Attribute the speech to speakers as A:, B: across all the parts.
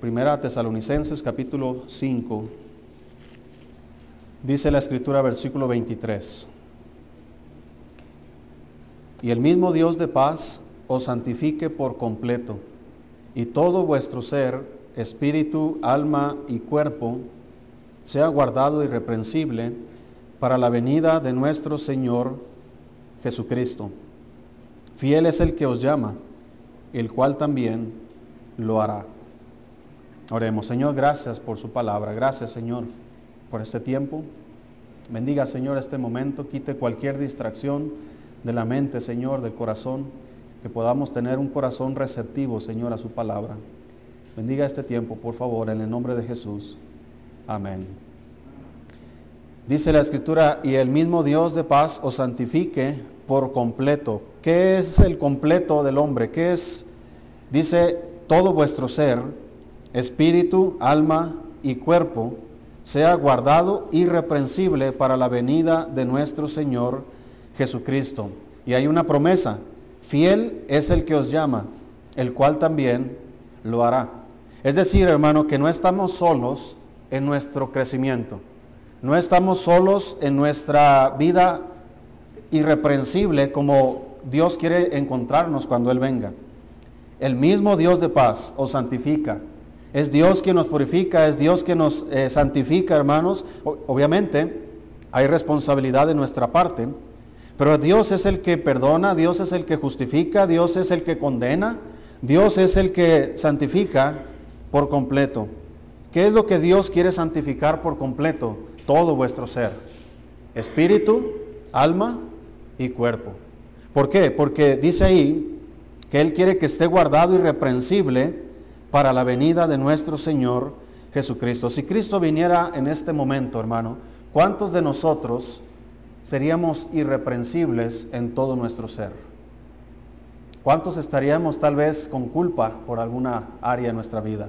A: Primera Tesalonicenses capítulo 5. Dice la escritura versículo 23. Y el mismo Dios de paz os santifique por completo, y todo vuestro ser, espíritu, alma y cuerpo, sea guardado irreprensible para la venida de nuestro Señor Jesucristo. Fiel es el que os llama, el cual también lo hará. Oremos, Señor, gracias por su palabra. Gracias, Señor, por este tiempo. Bendiga, Señor, este momento. Quite cualquier distracción de la mente, Señor, del corazón. Que podamos tener un corazón receptivo, Señor, a su palabra. Bendiga este tiempo, por favor, en el nombre de Jesús. Amén. Dice la escritura, y el mismo Dios de paz os santifique por completo. ¿Qué es el completo del hombre? ¿Qué es? Dice, todo vuestro ser, espíritu, alma y cuerpo, sea guardado irreprensible para la venida de nuestro Señor Jesucristo. Y hay una promesa, fiel es el que os llama, el cual también lo hará. Es decir, hermano, que no estamos solos en nuestro crecimiento. No estamos solos en nuestra vida irreprensible como Dios quiere encontrarnos cuando Él venga. El mismo Dios de paz os santifica. Es Dios quien nos purifica, es Dios quien nos eh, santifica, hermanos. obviamente hay responsabilidad de nuestra parte, pero Dios es el que perdona, Dios es el que justifica, Dios es el que condena, Dios es el que santifica por completo. ¿Qué es lo que Dios quiere santificar por completo? Todo vuestro ser. Espíritu, alma y cuerpo. ¿Por qué? Porque dice ahí que Él quiere que esté guardado irreprensible para la venida de nuestro Señor Jesucristo. Si Cristo viniera en este momento, hermano, ¿cuántos de nosotros seríamos irreprensibles en todo nuestro ser? ¿Cuántos estaríamos tal vez con culpa por alguna área de nuestra vida?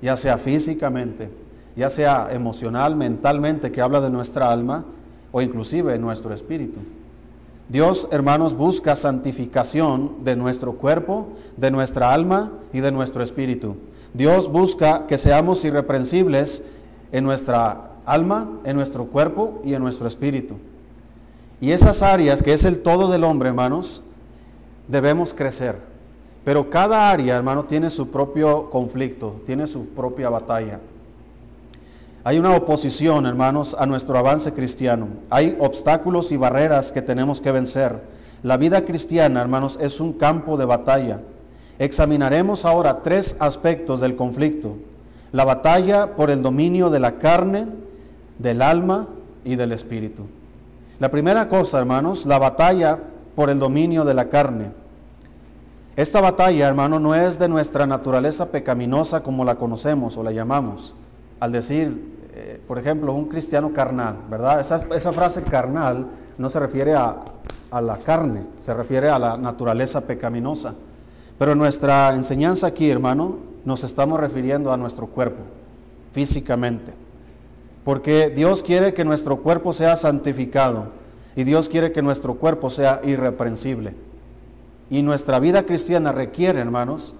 A: Ya sea físicamente, ya sea emocional, mentalmente, que habla de nuestra alma, o inclusive nuestro espíritu. Dios, hermanos, busca santificación de nuestro cuerpo, de nuestra alma y de nuestro espíritu. Dios busca que seamos irreprensibles en nuestra alma, en nuestro cuerpo y en nuestro espíritu. Y esas áreas, que es el todo del hombre, hermanos, debemos crecer. Pero cada área, hermano, tiene su propio conflicto, tiene su propia batalla. Hay una oposición, hermanos, a nuestro avance cristiano. Hay obstáculos y barreras que tenemos que vencer. La vida cristiana, hermanos, es un campo de batalla. Examinaremos ahora tres aspectos del conflicto. La batalla por el dominio de la carne, del alma y del espíritu. La primera cosa, hermanos, la batalla por el dominio de la carne. Esta batalla, hermano, no es de nuestra naturaleza pecaminosa como la conocemos o la llamamos. Al decir eh, por ejemplo, un cristiano carnal, ¿verdad? Esa, frase carnal no se refiere a, a, la carne, se refiere a la naturaleza pecaminosa. Pero nuestra enseñanza aquí, hermano, nos estamos refiriendo a nuestro cuerpo, físicamente. Porque Dios quiere que nuestro cuerpo sea santificado y Dios quiere que nuestro cuerpo sea irreprensible. Y nuestra vida cristiana requiere, hermanos,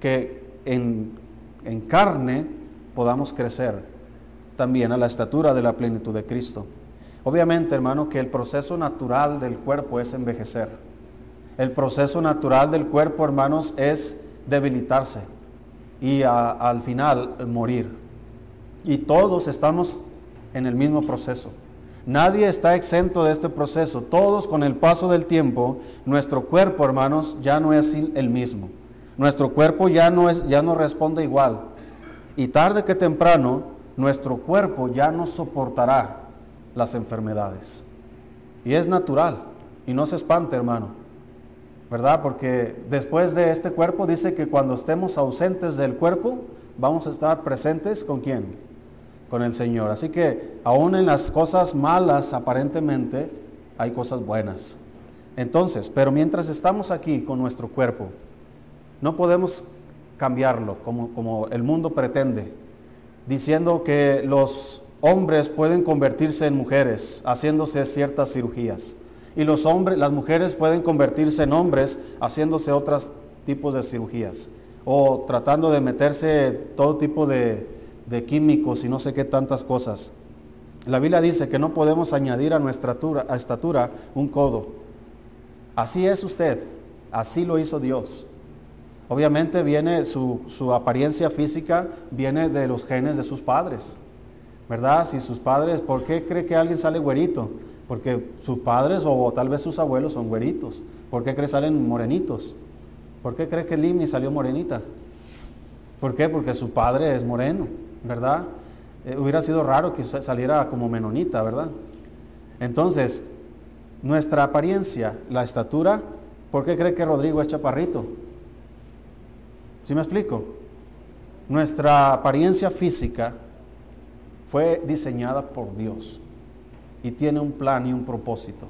A: que en, en carne podamos crecer también a la estatura de la plenitud de Cristo. Obviamente, hermano, que el proceso natural del cuerpo es envejecer. El proceso natural del cuerpo, hermanos, es debilitarse y al final morir. Y todos estamos en el mismo proceso. Nadie está exento de este proceso. Todos con el paso del tiempo, nuestro cuerpo, hermanos, ya no es el mismo. Nuestro cuerpo ya no, es, ya no responde igual. Y tarde que temprano, nuestro cuerpo ya no soportará las enfermedades. Y es natural. Y no se espante, hermano. ¿Verdad? Porque después de este cuerpo dice que cuando estemos ausentes del cuerpo, vamos a estar presentes con quién? Con el Señor. Así que aún en las cosas malas, aparentemente, hay cosas buenas. Entonces, pero mientras estamos aquí con nuestro cuerpo, no podemos cambiarlo como, como el mundo pretende diciendo que los hombres pueden convertirse en mujeres haciéndose ciertas cirugías y los hombres, las mujeres pueden convertirse en hombres haciéndose otros tipos de cirugías. o tratando de meterse todo tipo de, químicos y no sé qué tantas cosas. La Biblia dice que no podemos añadir a nuestra estatura un codo. Así es usted, así lo hizo Dios. Obviamente viene su, su, apariencia física, viene de los genes de sus padres, ¿verdad? Si sus padres, ¿por qué cree que alguien sale güerito? Porque sus padres o tal vez sus abuelos son güeritos. ¿Por qué cree que salen morenitos? ¿Por qué cree que Limi salió morenita? ¿Por qué? Porque su padre es moreno, ¿verdad? Eh, hubiera sido raro que saliera como menonita, ¿verdad? Entonces, nuestra apariencia, la estatura, ¿por qué cree que Rodrigo es chaparrito? ¿Sí me explico? Nuestra apariencia física fue diseñada por Dios y tiene un plan y un propósito.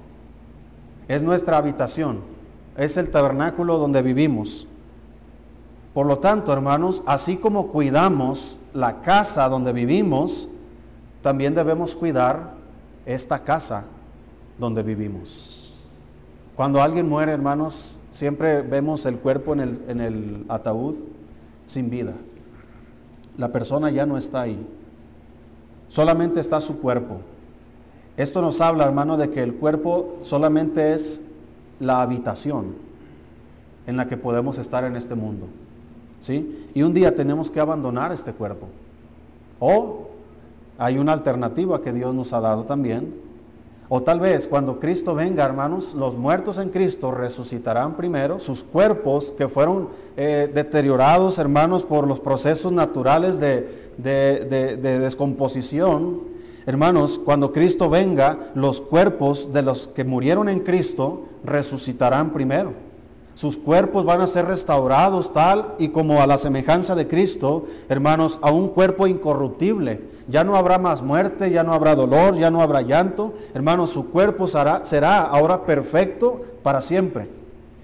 A: Es nuestra habitación, es el tabernáculo donde vivimos. Por lo tanto, hermanos, así como cuidamos la casa donde vivimos, también debemos cuidar esta casa donde vivimos. Cuando alguien muere, hermanos, siempre vemos el cuerpo en el, en el ataúd sin vida. La persona ya no está ahí. Solamente está su cuerpo. Esto nos habla, hermano, de que el cuerpo solamente es la habitación en la que podemos estar en este mundo. ¿Sí? Y un día tenemos que abandonar este cuerpo. O hay una alternativa que Dios nos ha dado también. O tal vez cuando Cristo venga, hermanos, los muertos en Cristo resucitarán primero, sus cuerpos que fueron eh, deteriorados, hermanos, por los procesos naturales de, de descomposición. Hermanos, cuando Cristo venga, los cuerpos de los que murieron en Cristo resucitarán primero. Sus cuerpos van a ser restaurados tal y como a la semejanza de Cristo, hermanos, a un cuerpo incorruptible. Ya no habrá más muerte, ya no habrá dolor, ya no habrá llanto. Hermanos, su cuerpo será, ahora perfecto para siempre.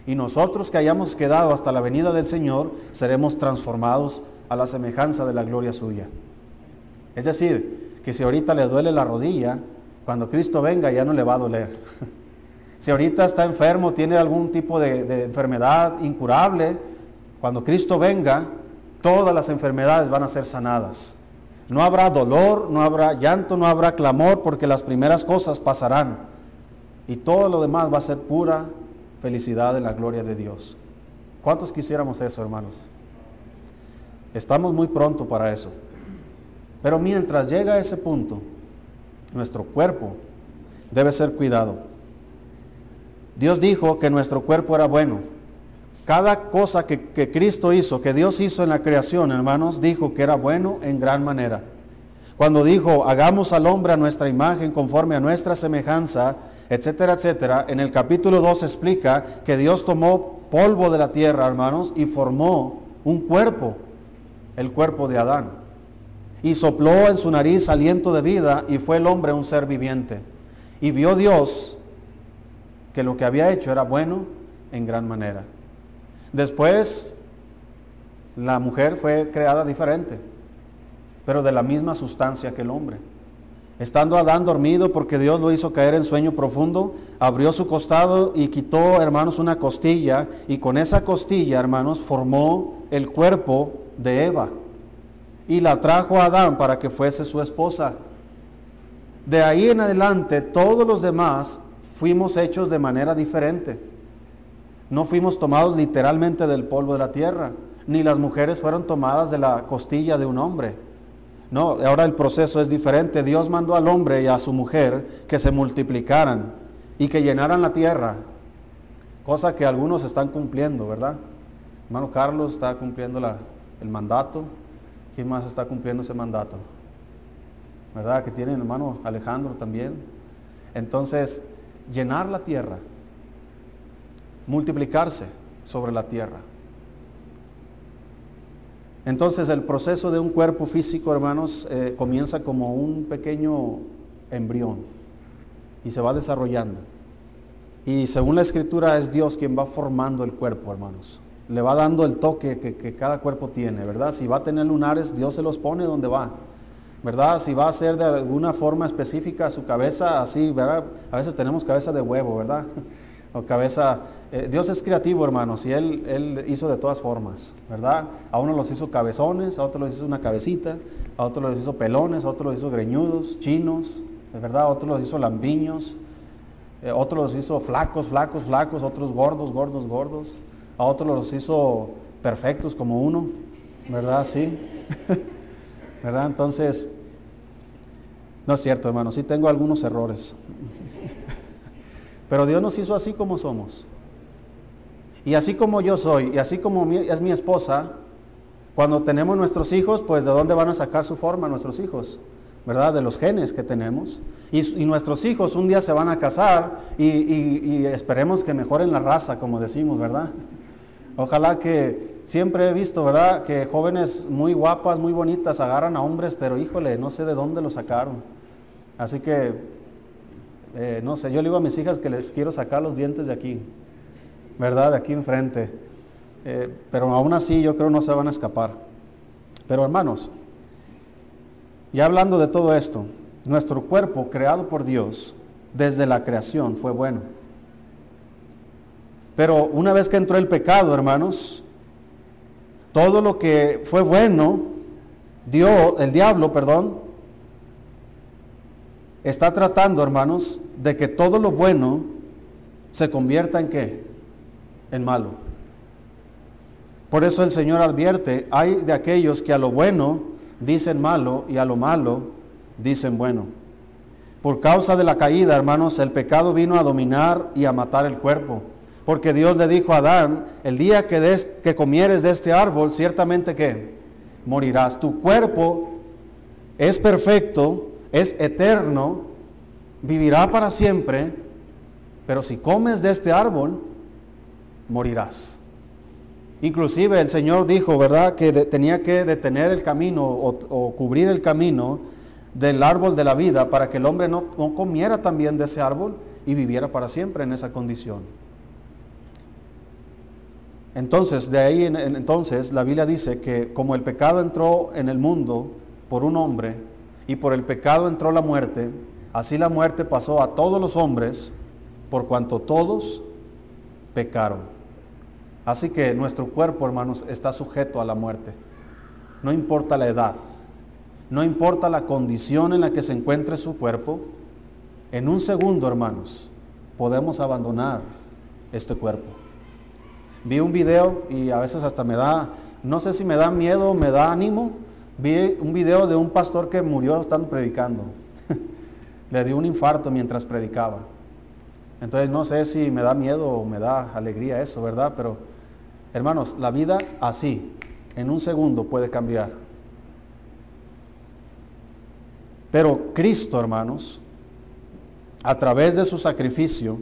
A: Y nosotros que hayamos quedado hasta la venida del Señor, seremos transformados a la semejanza de la gloria suya. Es decir, que si ahorita le duele la rodilla, cuando Cristo venga ya no le va a doler. Si ahorita está enfermo, tiene algún tipo de, enfermedad incurable, cuando Cristo venga, todas las enfermedades van a ser sanadas. No habrá dolor, no habrá llanto, no habrá clamor, porque las primeras cosas pasarán. Y todo lo demás va a ser pura felicidad en la gloria de Dios. ¿Cuántos quisiéramos eso, hermanos? Estamos muy pronto para eso. Pero mientras llega a ese punto, nuestro cuerpo debe ser cuidado. Dios dijo que nuestro cuerpo era bueno. Cada cosa que, Cristo hizo, que Dios hizo en la creación, hermanos, dijo que era bueno en gran manera. Cuando dijo, hagamos al hombre a nuestra imagen conforme a nuestra semejanza, etcétera, etcétera, en el capítulo 2 explica que Dios tomó polvo de la tierra, hermanos, y formó un cuerpo, el cuerpo de Adán. Y sopló en su nariz aliento de vida y fue el hombre un ser viviente. Y vio Dios que lo que había hecho era bueno en gran manera. Después, la mujer fue creada diferente, pero de la misma sustancia que el hombre. Estando Adán dormido porque Dios lo hizo caer en sueño profundo, abrió su costado y quitó, hermanos, una costilla y con esa costilla, hermanos, formó el cuerpo de Eva y la trajo a Adán para que fuese su esposa. De ahí en adelante, todos los demás fuimos hechos de manera diferente. No fuimos tomados literalmente del polvo de la tierra, ni las mujeres fueron tomadas de la costilla de un hombre. No, ahora el proceso es diferente. Dios mandó al hombre y a su mujer que se multiplicaran y que llenaran la tierra, cosa que algunos están cumpliendo, ¿verdad? Hermano Carlos está cumpliendo el mandato. ¿Quién más está cumpliendo ese mandato? ¿Verdad? Que tiene hermano Alejandro también. Entonces, llenar la tierra, multiplicarse sobre la tierra. Entonces el proceso de un cuerpo físico, hermanos, eh, comienza como un pequeño embrión y se va desarrollando. Y según la escritura es Dios quien va formando el cuerpo, hermanos. Le va dando el toque que, cada cuerpo tiene, ¿verdad? Si va a tener lunares, Dios se los pone donde va. ¿verdad? Si va a ser de alguna forma específica su cabeza, así, ¿verdad? A veces tenemos cabeza de huevo, ¿verdad? o cabeza. eh, Dios es creativo, hermanos, y él, él hizo de todas formas, ¿verdad? A uno los hizo cabezones, a otros los hizo una cabecita, a otros los hizo pelones, a otros los hizo greñudos, chinos, ¿verdad? A otros los hizo lambiños, eh, otros los hizo flacos, flacos, flacos, otros gordos, gordos, gordos, a otros los hizo perfectos como uno, ¿verdad? Sí. ¿Verdad? Entonces, no es cierto, hermano, sí tengo algunos errores. Pero Dios nos hizo así como somos. Y así como yo soy, y así como es mi esposa, cuando tenemos nuestros hijos, pues de dónde van a sacar su forma nuestros hijos, ¿verdad? De los genes que tenemos. Y, nuestros hijos un día se van a casar y esperemos que mejoren la raza, como decimos, ¿verdad? Ojalá que siempre he visto, ¿verdad? Que jóvenes muy guapas, muy bonitas agarran a hombres, pero híjole, no sé de dónde lo sacaron. Así que, eh, no sé, yo le digo a mis hijas que les quiero sacar los dientes de aquí, ¿verdad? De aquí enfrente. Eh, pero aún así yo creo no se van a escapar. Pero hermanos, ya hablando de todo esto, nuestro cuerpo creado por Dios desde la creación fue bueno. Pero una vez que entró el pecado, hermanos, todo lo que fue bueno, Dios, el diablo, perdón, está tratando, hermanos, de que todo lo bueno se convierta en qué? En malo. Por eso el Señor advierte, hay de aquellos que a lo bueno dicen malo y a lo malo dicen bueno. Por causa de la caída, hermanos, el pecado vino a dominar y a matar el cuerpo. Porque Dios le dijo a Adán, el día que, des- que comieres de este árbol, ciertamente que morirás. Tu cuerpo es perfecto, es eterno, vivirá para siempre, pero si comes de este árbol, morirás. Inclusive el Señor dijo, ¿verdad?, que tenía que detener el camino o, o cubrir el camino del árbol de la vida para que el hombre no, no comiera también de ese árbol y viviera para siempre en esa condición. Entonces, de ahí en, en- entonces la Biblia dice que como el pecado entró en el mundo por un hombre y por el pecado entró la muerte, así la muerte pasó a todos los hombres por cuanto todos pecaron. Así que nuestro cuerpo, hermanos, está sujeto a la muerte. No importa la edad, no importa la condición en la que se encuentre su cuerpo, en un segundo, hermanos, podemos abandonar este cuerpo. Vi un video y a veces hasta me da, no sé si me da miedo me da ánimo. Vi un video de un pastor que murió estando predicando. Le dio un infarto mientras predicaba. Entonces no sé si me da miedo o me da alegría eso, ¿verdad? Pero hermanos, la vida así, en un segundo puede cambiar. Pero Cristo, hermanos, a través de su sacrificio,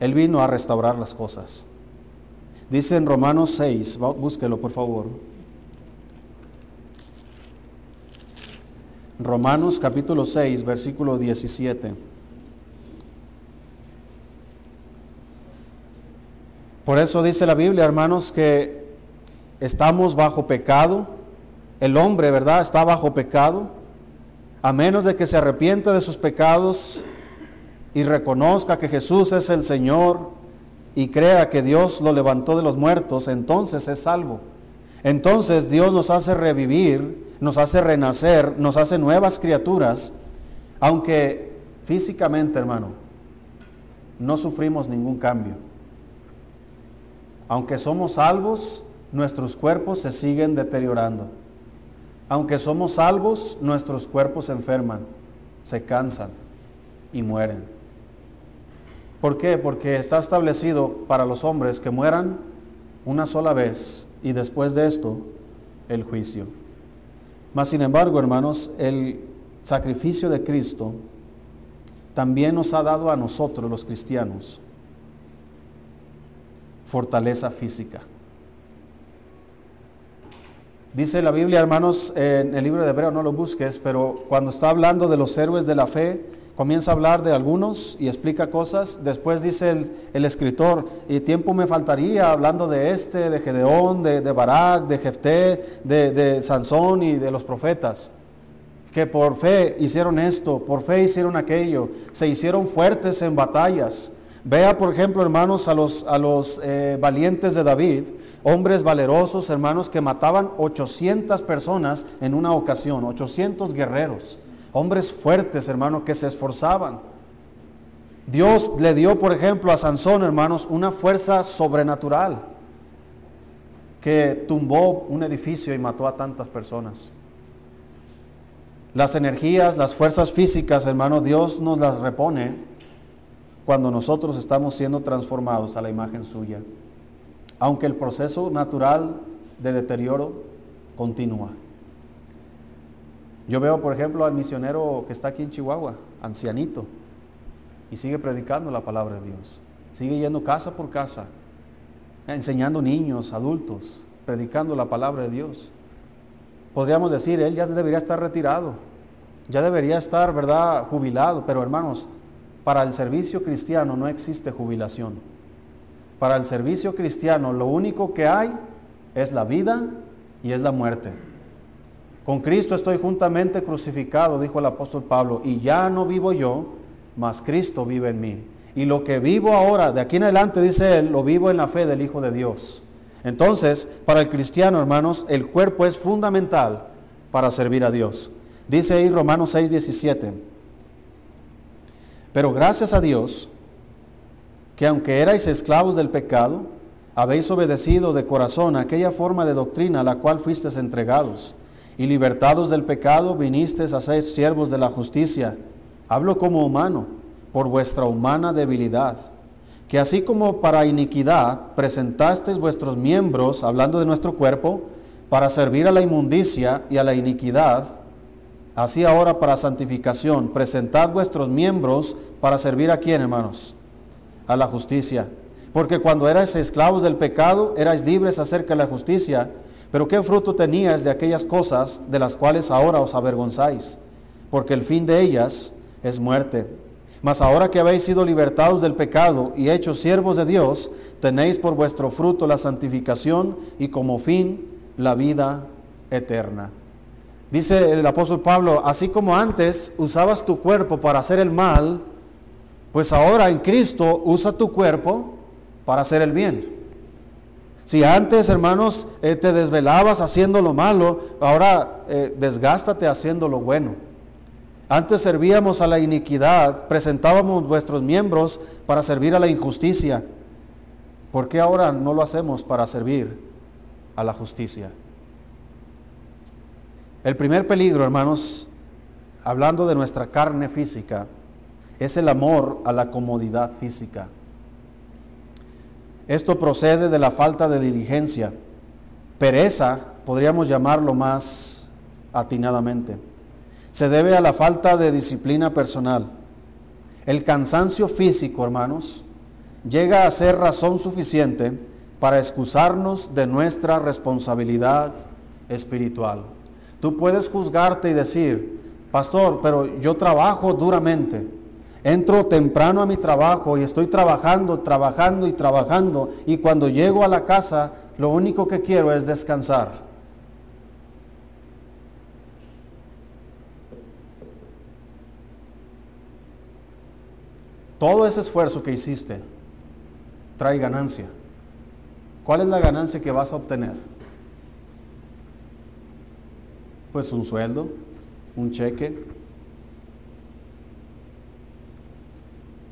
A: Él vino a restaurar las cosas. Dice en Romanos 6, va- búsquelo por favor. Romanos capítulo 6, versículo 17. Por eso dice la Biblia, hermanos, que estamos bajo pecado. El hombre, ¿verdad? Está bajo pecado. A menos de que se arrepienta de sus pecados y reconozca que Jesús es el Señor y crea que Dios lo levantó de los muertos, entonces es salvo. Entonces Dios nos hace revivir, nos hace renacer, nos hace nuevas criaturas, aunque físicamente, hermano, no sufrimos ningún cambio. Aunque somos salvos, nuestros cuerpos se siguen deteriorando. Aunque somos salvos, nuestros cuerpos se enferman, se cansan y mueren. ¿Por qué? Porque está establecido para los hombres que mueran una sola vez y después de esto el juicio. Mas sin embargo, hermanos, el sacrificio de Cristo también nos ha dado a nosotros los cristianos fortaleza física. Dice la Biblia, hermanos, en el libro de Hebreo, no lo busques, pero cuando está hablando de los héroes de la fe, comienza a hablar de algunos y explica cosas. Después dice el, escritor, y tiempo me faltaría hablando de este, de Gedeón, de, Barak, de Jefté, de, de Sansón y de los profetas, que por fe hicieron esto, por fe hicieron aquello, se hicieron fuertes en batallas, Vea, por ejemplo, hermanos, a los, a los eh, valientes de David, hombres valerosos, hermanos, que mataban 800 personas en una ocasión, 800 guerreros, hombres fuertes, hermanos, que se esforzaban. Dios le dio, por ejemplo, a Sansón, hermanos, una fuerza sobrenatural que tumbó un edificio y mató a tantas personas. Las energías, las fuerzas físicas, hermano, Dios nos las repone cuando nosotros estamos siendo transformados a la imagen suya. Aunque el proceso natural de deterioro continúa. Yo veo, por ejemplo, al misionero que está aquí en Chihuahua, ancianito, y sigue predicando la palabra de Dios. Sigue yendo casa por casa, enseñando niños, adultos, predicando la palabra de Dios. Podríamos decir, él ya debería estar retirado, ya debería estar, ¿verdad?, jubilado, pero hermanos, para el servicio cristiano no existe jubilación. Para el servicio cristiano lo único que hay es la vida y es la muerte. Con Cristo estoy juntamente crucificado, dijo el apóstol Pablo, y ya no vivo yo, mas Cristo vive en mí. Y lo que vivo ahora, de aquí en adelante, dice él, lo vivo en la fe del Hijo de Dios. Entonces, para el cristiano, hermanos, el cuerpo es fundamental para servir a Dios. Dice ahí Romanos 6, 17. Pero gracias a Dios, que aunque erais esclavos del pecado, habéis obedecido de corazón aquella forma de doctrina a la cual fuisteis entregados, y libertados del pecado vinisteis a ser siervos de la justicia. Hablo como humano, por vuestra humana debilidad, que así como para iniquidad presentasteis vuestros miembros, hablando de nuestro cuerpo, para servir a la inmundicia y a la iniquidad, Así ahora para santificación, presentad vuestros miembros para servir a quién, hermanos? A la justicia. Porque cuando erais esclavos del pecado, erais libres acerca de la justicia. Pero ¿qué fruto teníais de aquellas cosas de las cuales ahora os avergonzáis? Porque el fin de ellas es muerte. Mas ahora que habéis sido libertados del pecado y hechos siervos de Dios, tenéis por vuestro fruto la santificación y como fin la vida eterna. Dice el apóstol Pablo, así como antes usabas tu cuerpo para hacer el mal, pues ahora en Cristo usa tu cuerpo para hacer el bien. Si antes, hermanos, eh, te desvelabas haciendo lo malo, ahora eh, desgástate haciendo lo bueno. Antes servíamos a la iniquidad, presentábamos vuestros miembros para servir a la injusticia. ¿Por qué ahora no lo hacemos para servir a la justicia? El primer peligro, hermanos, hablando de nuestra carne física, es el amor a la comodidad física. Esto procede de la falta de diligencia. Pereza, podríamos llamarlo más atinadamente. Se debe a la falta de disciplina personal. El cansancio físico, hermanos, llega a ser razón suficiente para excusarnos de nuestra responsabilidad espiritual. Tú puedes juzgarte y decir, pastor, pero yo trabajo duramente. Entro temprano a mi trabajo y estoy trabajando, trabajando y trabajando. Y cuando llego a la casa, lo único que quiero es descansar. Todo ese esfuerzo que hiciste trae ganancia. ¿Cuál es la ganancia que vas a obtener? Pues un sueldo, un cheque.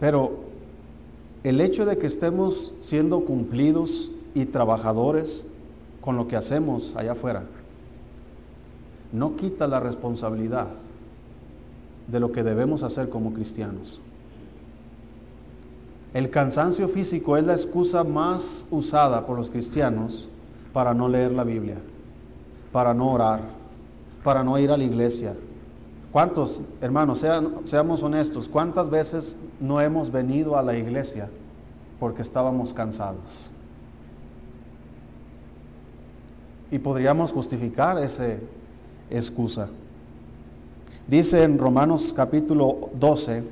A: Pero el hecho de que estemos siendo cumplidos y trabajadores con lo que hacemos allá afuera, no quita la responsabilidad de lo que debemos hacer como cristianos. El cansancio físico es la excusa más usada por los cristianos para no leer la Biblia, para no orar, para no ir a la iglesia. ¿Cuántos, hermanos, seamos honestos, cuántas veces no hemos venido a la iglesia porque estábamos cansados? Y podríamos justificar esa excusa. Dice en Romanos capítulo 12,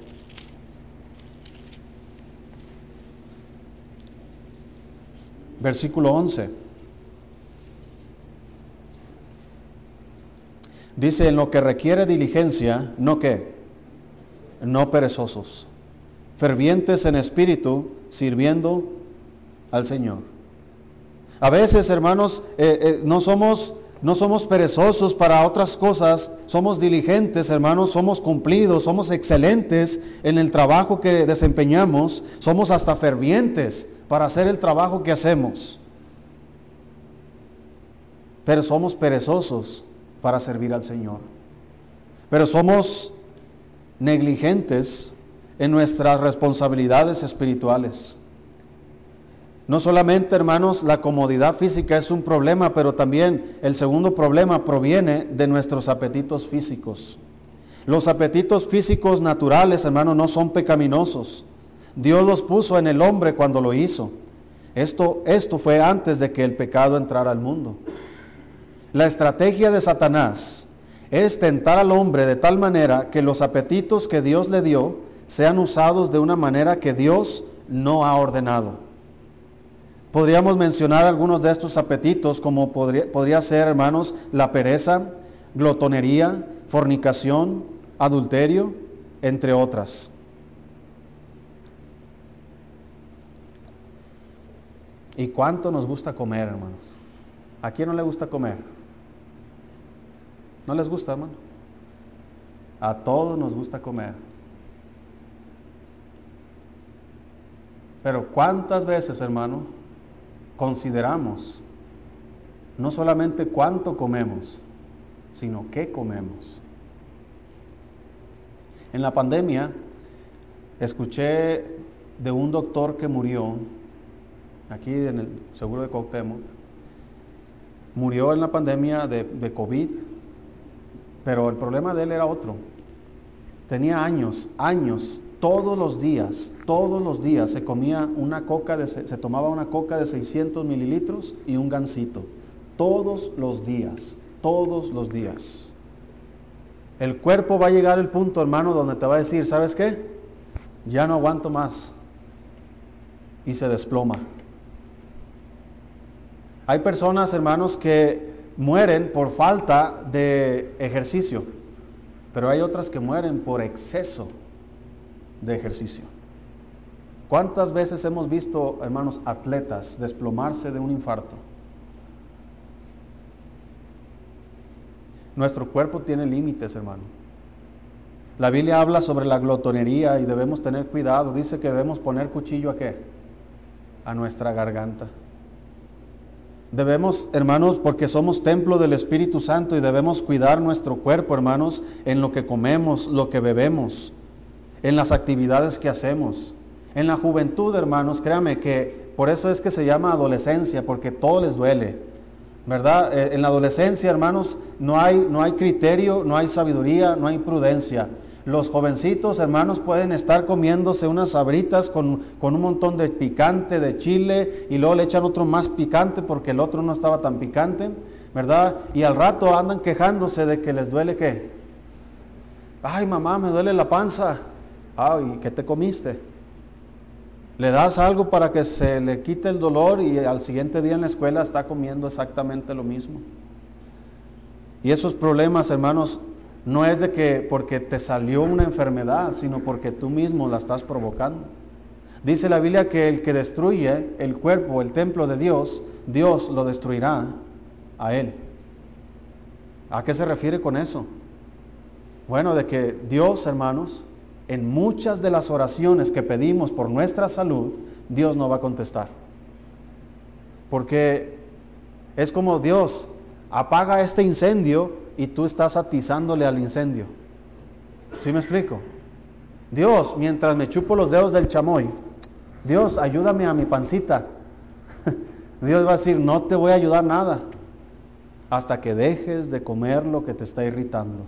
A: versículo 11. Dice, en lo que requiere diligencia, no que, no perezosos. fervientes en espíritu, sirviendo al Señor. A veces, hermanos, eh, eh, no somos no somos perezosos para otras cosas, somos diligentes, hermanos, somos cumplidos, somos excelentes en el trabajo que desempeñamos, somos hasta fervientes para hacer el trabajo que hacemos. Pero somos perezosos para servir al Señor. Pero somos negligentes en nuestras responsabilidades espirituales. No solamente, hermanos, la comodidad física es un problema, pero también el segundo problema proviene de nuestros apetitos físicos. Los apetitos físicos naturales, hermanos, no son pecaminosos. Dios los puso en el hombre cuando lo hizo. Esto, esto fue antes de que el pecado entrara al mundo. La estrategia de Satanás es tentar al hombre de tal manera que los apetitos que Dios le dio sean usados de una manera que Dios no ha ordenado. Podríamos mencionar algunos de estos apetitos como podría, podría ser, hermanos, la pereza, glotonería, fornicación, adulterio, entre otras. ¿Y cuánto nos gusta comer, hermanos? ¿A quién no le gusta comer? ¿No les gusta, hermano? A todos nos gusta comer. Pero ¿cuántas veces, hermano, consideramos no solamente cuánto comemos, sino qué comemos. En la pandemia escuché de un doctor que murió aquí en el seguro de Cuauhtémoc. Murió en la pandemia de, de COVID, pero el problema de él era otro. Tenía años, años todos los días, todos los días se comía una coca, de, se tomaba una coca de 600 mililitros y un gansito. Todos los días, todos los días. El cuerpo va a llegar al punto, hermano, donde te va a decir, ¿sabes qué? Ya no aguanto más. Y se desploma. Hay personas, hermanos, que mueren por falta de ejercicio, pero hay otras que mueren por exceso de ejercicio. ¿Cuántas veces hemos visto, hermanos, atletas desplomarse de un infarto? Nuestro cuerpo tiene límites, hermano. La Biblia habla sobre la glotonería y debemos tener cuidado. Dice que debemos poner cuchillo a qué? A nuestra garganta. Debemos, hermanos, porque somos templo del Espíritu Santo y debemos cuidar nuestro cuerpo, hermanos, en lo que comemos, lo que bebemos en las actividades que hacemos. En la juventud, hermanos, créame que por eso es que se llama adolescencia, porque todo les duele. ¿Verdad? Eh, en la adolescencia, hermanos, no hay, no hay criterio, no hay sabiduría, no hay prudencia. Los jovencitos, hermanos, pueden estar comiéndose unas sabritas con, con, un montón de picante, de chile, y luego le echan otro más picante porque el otro no estaba tan picante, ¿verdad? Y al rato andan quejándose de que les duele qué. Ay, mamá, me duele la panza. Ah, ¿y qué te comiste? Le das algo para que se le quite el dolor y al siguiente día en la escuela está comiendo exactamente lo mismo. Y esos problemas, hermanos, no es de que porque te salió una enfermedad, sino porque tú mismo la estás provocando. Dice la Biblia que el que destruye el cuerpo, el templo de Dios, Dios lo destruirá a él. ¿A qué se refiere con eso? Bueno, de que Dios, hermanos, en muchas de las oraciones que pedimos por nuestra salud, Dios no va a contestar. Porque es como Dios apaga este incendio y tú estás atizándole al incendio. ¿Sí me explico? Dios, mientras me chupo los dedos del chamoy, Dios, ayúdame a mi pancita. Dios va a decir, no te voy a ayudar nada hasta que dejes de comer lo que te está irritando.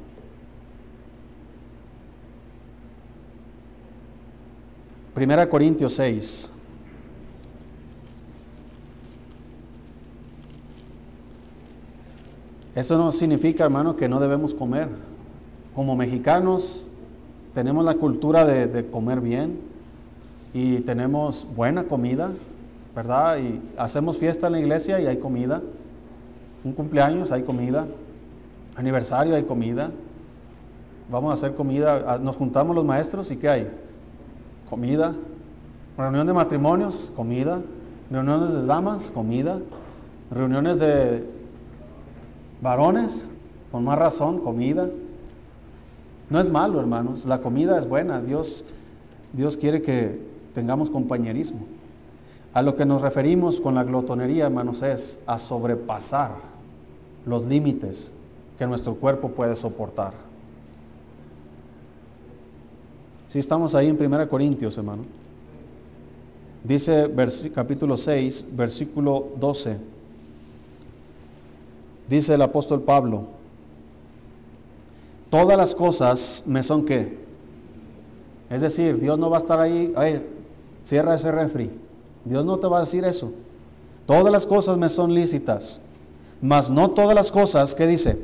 A: Primera Corintios 6. Eso no significa, hermano, que no debemos comer. Como mexicanos tenemos la cultura de, comer bien y tenemos buena comida, ¿verdad? Y hacemos fiesta en la iglesia y hay comida. Un cumpleaños hay comida. Aniversario hay comida. Vamos a hacer comida. Nos juntamos los maestros y ¿qué hay? comida. Reunión de matrimonios, comida. Reuniones de damas, comida. Reuniones de varones, con más razón, comida. No es malo, hermanos. La comida es buena. Dios, Dios quiere que tengamos compañerismo. A lo que nos referimos con la glotonería, hermanos, es a sobrepasar los límites que nuestro cuerpo puede soportar. Si estamos ahí en 1 Corintios, hermano. Dice capítulo 6, versículo 12. Dice el apóstol Pablo, todas las cosas me son qué. Es decir, Dios no va a estar ahí, cierra ese refri. Dios no te va a decir eso. Todas las cosas me son lícitas, mas no todas las cosas, ¿qué dice?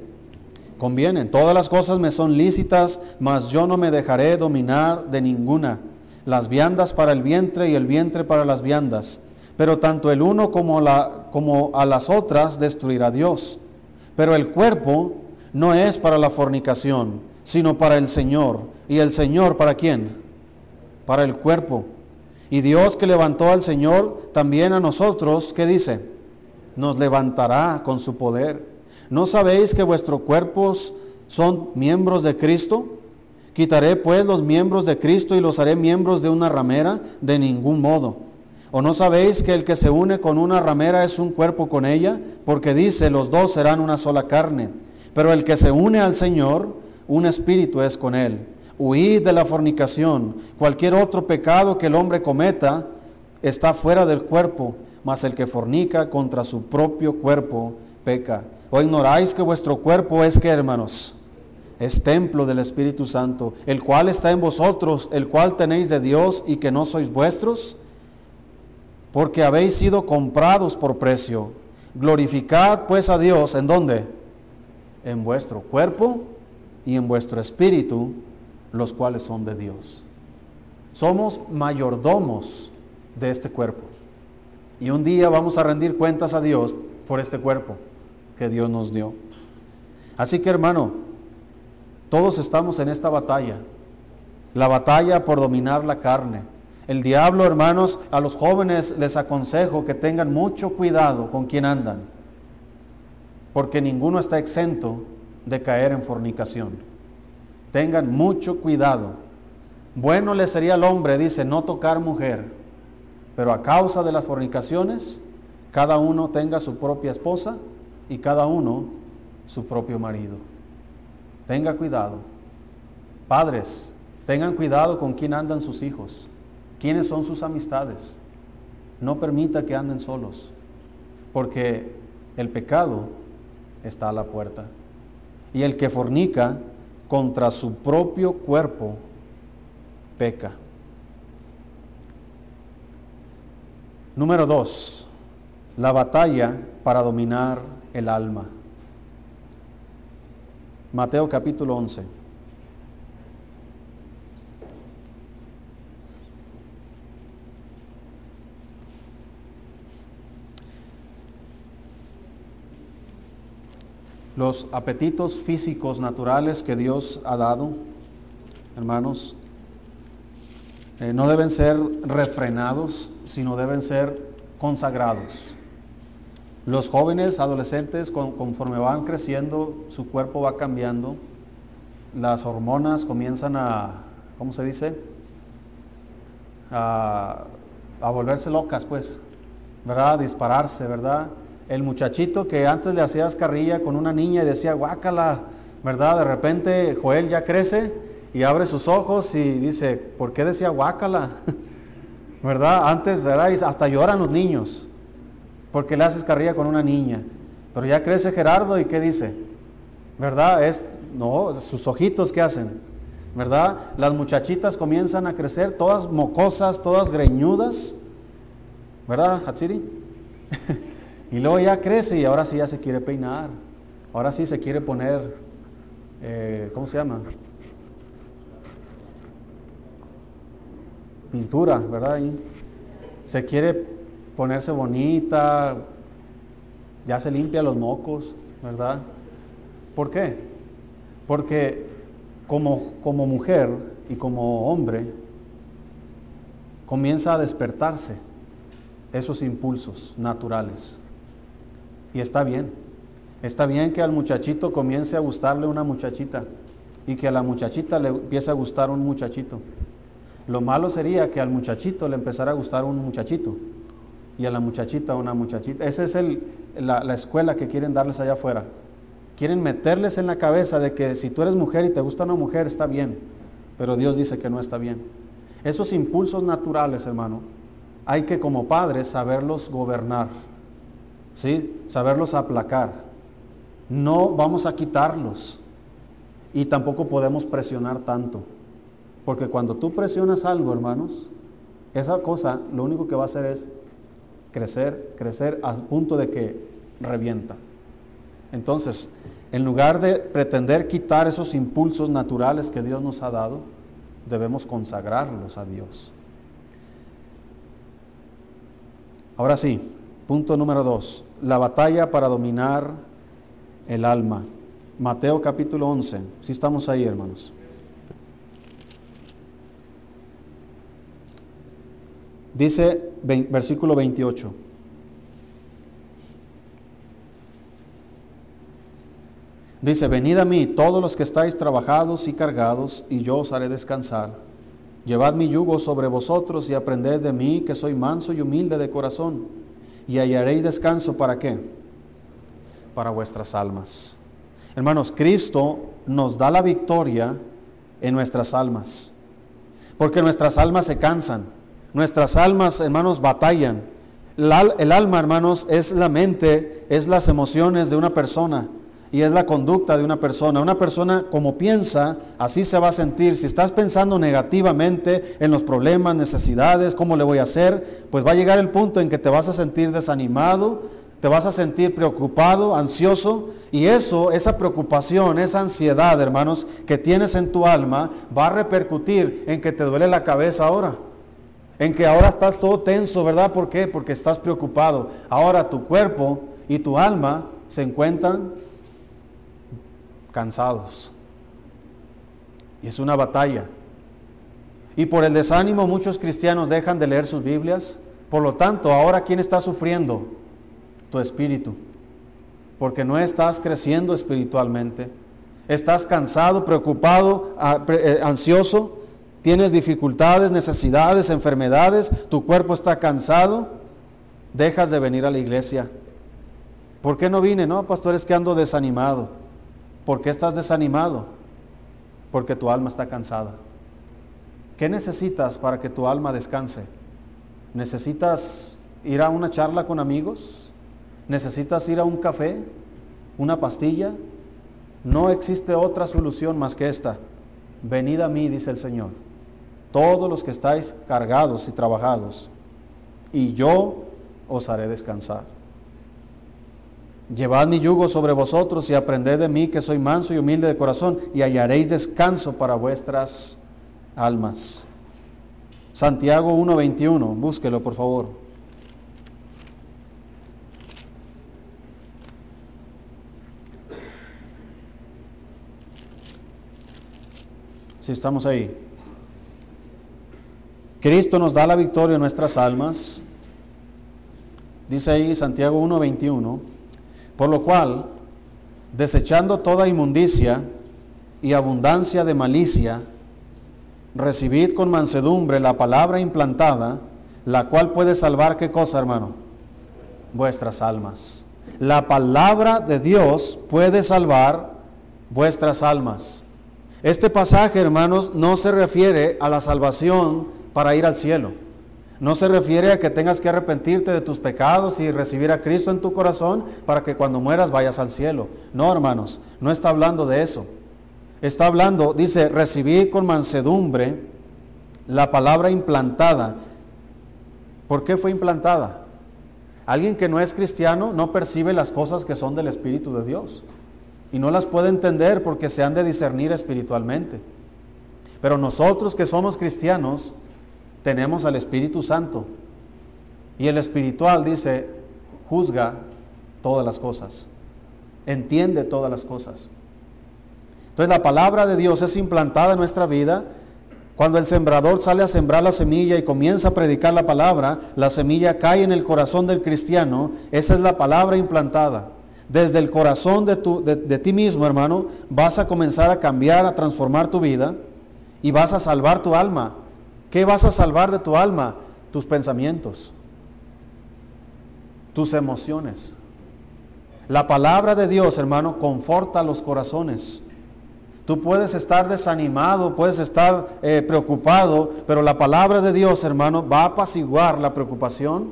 A: Convienen. Todas las cosas me son lícitas, mas yo no me dejaré dominar de ninguna. Las viandas para el vientre y el vientre para las viandas. Pero tanto el uno como, la, como a las otras destruirá Dios. Pero el cuerpo no es para la fornicación, sino para el Señor. ¿Y el Señor para quién? Para el cuerpo. Y Dios que levantó al Señor, también a nosotros, ¿qué dice? Nos levantará con su poder. ¿No sabéis que vuestros cuerpos son miembros de Cristo? Quitaré pues los miembros de Cristo y los haré miembros de una ramera, de ningún modo. ¿O no sabéis que el que se une con una ramera es un cuerpo con ella? Porque dice, los dos serán una sola carne. Pero el que se une al Señor, un espíritu es con él. Huid de la fornicación. Cualquier otro pecado que el hombre cometa está fuera del cuerpo, mas el que fornica contra su propio cuerpo peca. ¿O ignoráis que vuestro cuerpo es que, hermanos? Es templo del Espíritu Santo, el cual está en vosotros, el cual tenéis de Dios y que no sois vuestros, porque habéis sido comprados por precio. Glorificad pues a Dios, ¿en dónde? En vuestro cuerpo y en vuestro espíritu, los cuales son de Dios. Somos mayordomos de este cuerpo. Y un día vamos a rendir cuentas a Dios por este cuerpo que Dios nos dio. Así que hermano, todos estamos en esta batalla, la batalla por dominar la carne. El diablo, hermanos, a los jóvenes les aconsejo que tengan mucho cuidado con quien andan, porque ninguno está exento de caer en fornicación. Tengan mucho cuidado. Bueno le sería al hombre, dice, no tocar mujer, pero a causa de las fornicaciones, cada uno tenga su propia esposa y cada uno su propio marido. Tenga cuidado. Padres, tengan cuidado con quién andan sus hijos, quiénes son sus amistades. No permita que anden solos, porque el pecado está a la puerta. Y el que fornica contra su propio cuerpo peca. Número dos, la batalla para dominar el alma. Mateo capítulo 11. Los apetitos físicos naturales que Dios ha dado, hermanos, eh, no deben ser refrenados, sino deben ser consagrados. Los jóvenes, adolescentes, conforme van creciendo, su cuerpo va cambiando, las hormonas comienzan a, ¿cómo se dice? A, volverse locas, pues, ¿verdad? A dispararse, ¿verdad? El muchachito que antes le hacías carrilla con una niña y decía, guácala, ¿verdad? De repente Joel ya crece y abre sus ojos y dice, ¿por qué decía guácala? ¿Verdad? Antes, ¿verdad? Y hasta lloran los niños porque le haces carrilla con una niña. Pero ya crece Gerardo y ¿qué dice? ¿Verdad? Es, no, sus ojitos ¿qué hacen? ¿Verdad? Las muchachitas comienzan a crecer, todas mocosas, todas greñudas. ¿Verdad, Hatsiri? y luego ya crece y ahora sí ya se quiere peinar. Ahora sí se quiere poner, eh, ¿cómo se llama? Pintura, ¿verdad? Y se quiere ponerse bonita, ya se limpia los mocos, ¿verdad? ¿Por qué? Porque como, como mujer y como hombre, comienza a despertarse esos impulsos naturales. Y está bien. Está bien que al muchachito comience a gustarle una muchachita y que a la muchachita le empiece a gustar un muchachito. Lo malo sería que al muchachito le empezara a gustar un muchachito y a la muchachita una muchachita. Esa es el, la, la escuela que quieren darles allá afuera. Quieren meterles en la cabeza de que si tú eres mujer y te gusta una mujer, está bien, pero Dios dice que no está bien. Esos impulsos naturales, hermano, hay que como padres saberlos gobernar, ¿sí? saberlos aplacar. No vamos a quitarlos y tampoco podemos presionar tanto, porque cuando tú presionas algo, hermanos, esa cosa lo único que va a hacer es crecer, crecer al punto de que revienta. Entonces, en lugar de pretender quitar esos impulsos naturales que Dios nos ha dado, debemos consagrarlos a Dios. Ahora sí, punto número dos, la batalla para dominar el alma. Mateo capítulo 11, si estamos ahí hermanos. Dice versículo 28. Dice, venid a mí todos los que estáis trabajados y cargados, y yo os haré descansar. Llevad mi yugo sobre vosotros y aprended de mí, que soy manso y humilde de corazón, y hallaréis descanso para qué? Para vuestras almas. Hermanos, Cristo nos da la victoria en nuestras almas, porque nuestras almas se cansan, nuestras almas, hermanos, batallan. El alma, hermanos, es la mente, es las emociones de una persona y es la conducta de una persona. Una persona como piensa, así se va a sentir. Si estás pensando negativamente en los problemas, necesidades, cómo le voy a hacer, pues va a llegar el punto en que te vas a sentir desanimado, te vas a sentir preocupado, ansioso, y eso, esa preocupación, esa ansiedad, hermanos, que tienes en tu alma, va a repercutir en que te duele la cabeza ahora. En que ahora estás todo tenso, ¿verdad? ¿Por qué? Porque estás preocupado. Ahora tu cuerpo y tu alma se encuentran cansados. Y es una batalla. Y por el desánimo muchos cristianos dejan de leer sus Biblias. Por lo tanto, ahora ¿quién está sufriendo? Tu espíritu. Porque no estás creciendo espiritualmente. Estás cansado, preocupado, eh, ansioso. Tienes dificultades, necesidades, enfermedades. Tu cuerpo está cansado. Dejas de venir a la iglesia. ¿Por qué no vine? No, pastor, es que ando desanimado. ¿Por qué estás desanimado? Porque tu alma está cansada. ¿Qué necesitas para que tu alma descanse? ¿Necesitas ir a una charla con amigos? ¿Necesitas ir a un café? ¿Una pastilla? No existe otra solución más que esta. Venid a mí, dice el Señor, todos los que estáis cargados y trabajados, y yo os haré descansar. Llevad mi yugo sobre vosotros y aprended de mí que soy manso y humilde de corazón y hallaréis descanso para vuestras almas. Santiago 1.21, búsquelo por favor. Si estamos ahí. Cristo nos da la victoria en nuestras almas. Dice ahí Santiago 1.21. Por lo cual, desechando toda inmundicia y abundancia de malicia, recibid con mansedumbre la palabra implantada, la cual puede salvar qué cosa, hermano? Vuestras almas. La palabra de Dios puede salvar vuestras almas. Este pasaje, hermanos, no se refiere a la salvación para ir al cielo. No se refiere a que tengas que arrepentirte de tus pecados y recibir a Cristo en tu corazón para que cuando mueras vayas al cielo. No, hermanos, no está hablando de eso. Está hablando, dice, recibir con mansedumbre la palabra implantada. ¿Por qué fue implantada? Alguien que no es cristiano no percibe las cosas que son del Espíritu de Dios y no las puede entender porque se han de discernir espiritualmente. Pero nosotros que somos cristianos, tenemos al Espíritu Santo. Y el espiritual dice, juzga todas las cosas, entiende todas las cosas. Entonces la palabra de Dios es implantada en nuestra vida Cuando el sembrador sale a sembrar la semilla y comienza a predicar la palabra, la semilla cae en el corazón del cristiano, esa es la palabra implantada. Desde el corazón de, tu, de, de ti mismo, hermano, vas a comenzar a cambiar, a transformar tu vida y vas a salvar tu alma. ¿Qué vas a salvar de tu alma? Tus pensamientos, tus emociones. La palabra de Dios, hermano, conforta los corazones. Tú puedes estar desanimado, puedes estar eh, preocupado, pero la palabra de Dios, hermano, va a apaciguar la preocupación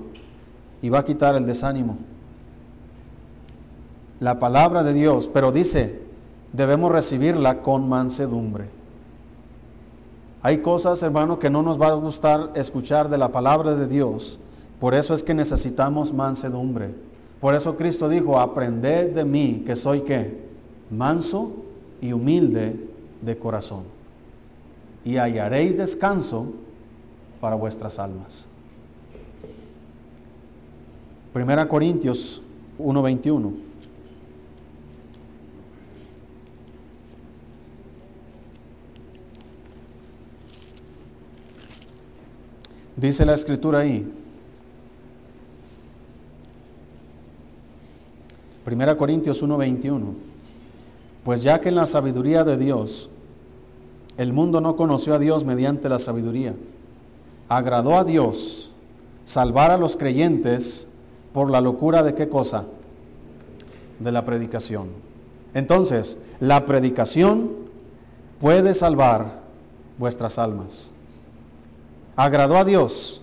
A: y va a quitar el desánimo. La palabra de Dios, pero dice, debemos recibirla con mansedumbre. Hay cosas, hermano, que no nos va a gustar escuchar de la palabra de Dios. Por eso es que necesitamos mansedumbre. Por eso Cristo dijo, aprended de mí, que soy qué? Manso y humilde de corazón, y hallaréis descanso para vuestras almas. Primera Corintios 1:21. Dice la escritura ahí. Primera Corintios 1:21. Pues ya que en la sabiduría de Dios el mundo no conoció a Dios mediante la sabiduría, agradó a Dios salvar a los creyentes por la locura de qué cosa? De la predicación. Entonces, la predicación puede salvar vuestras almas. Agradó a Dios.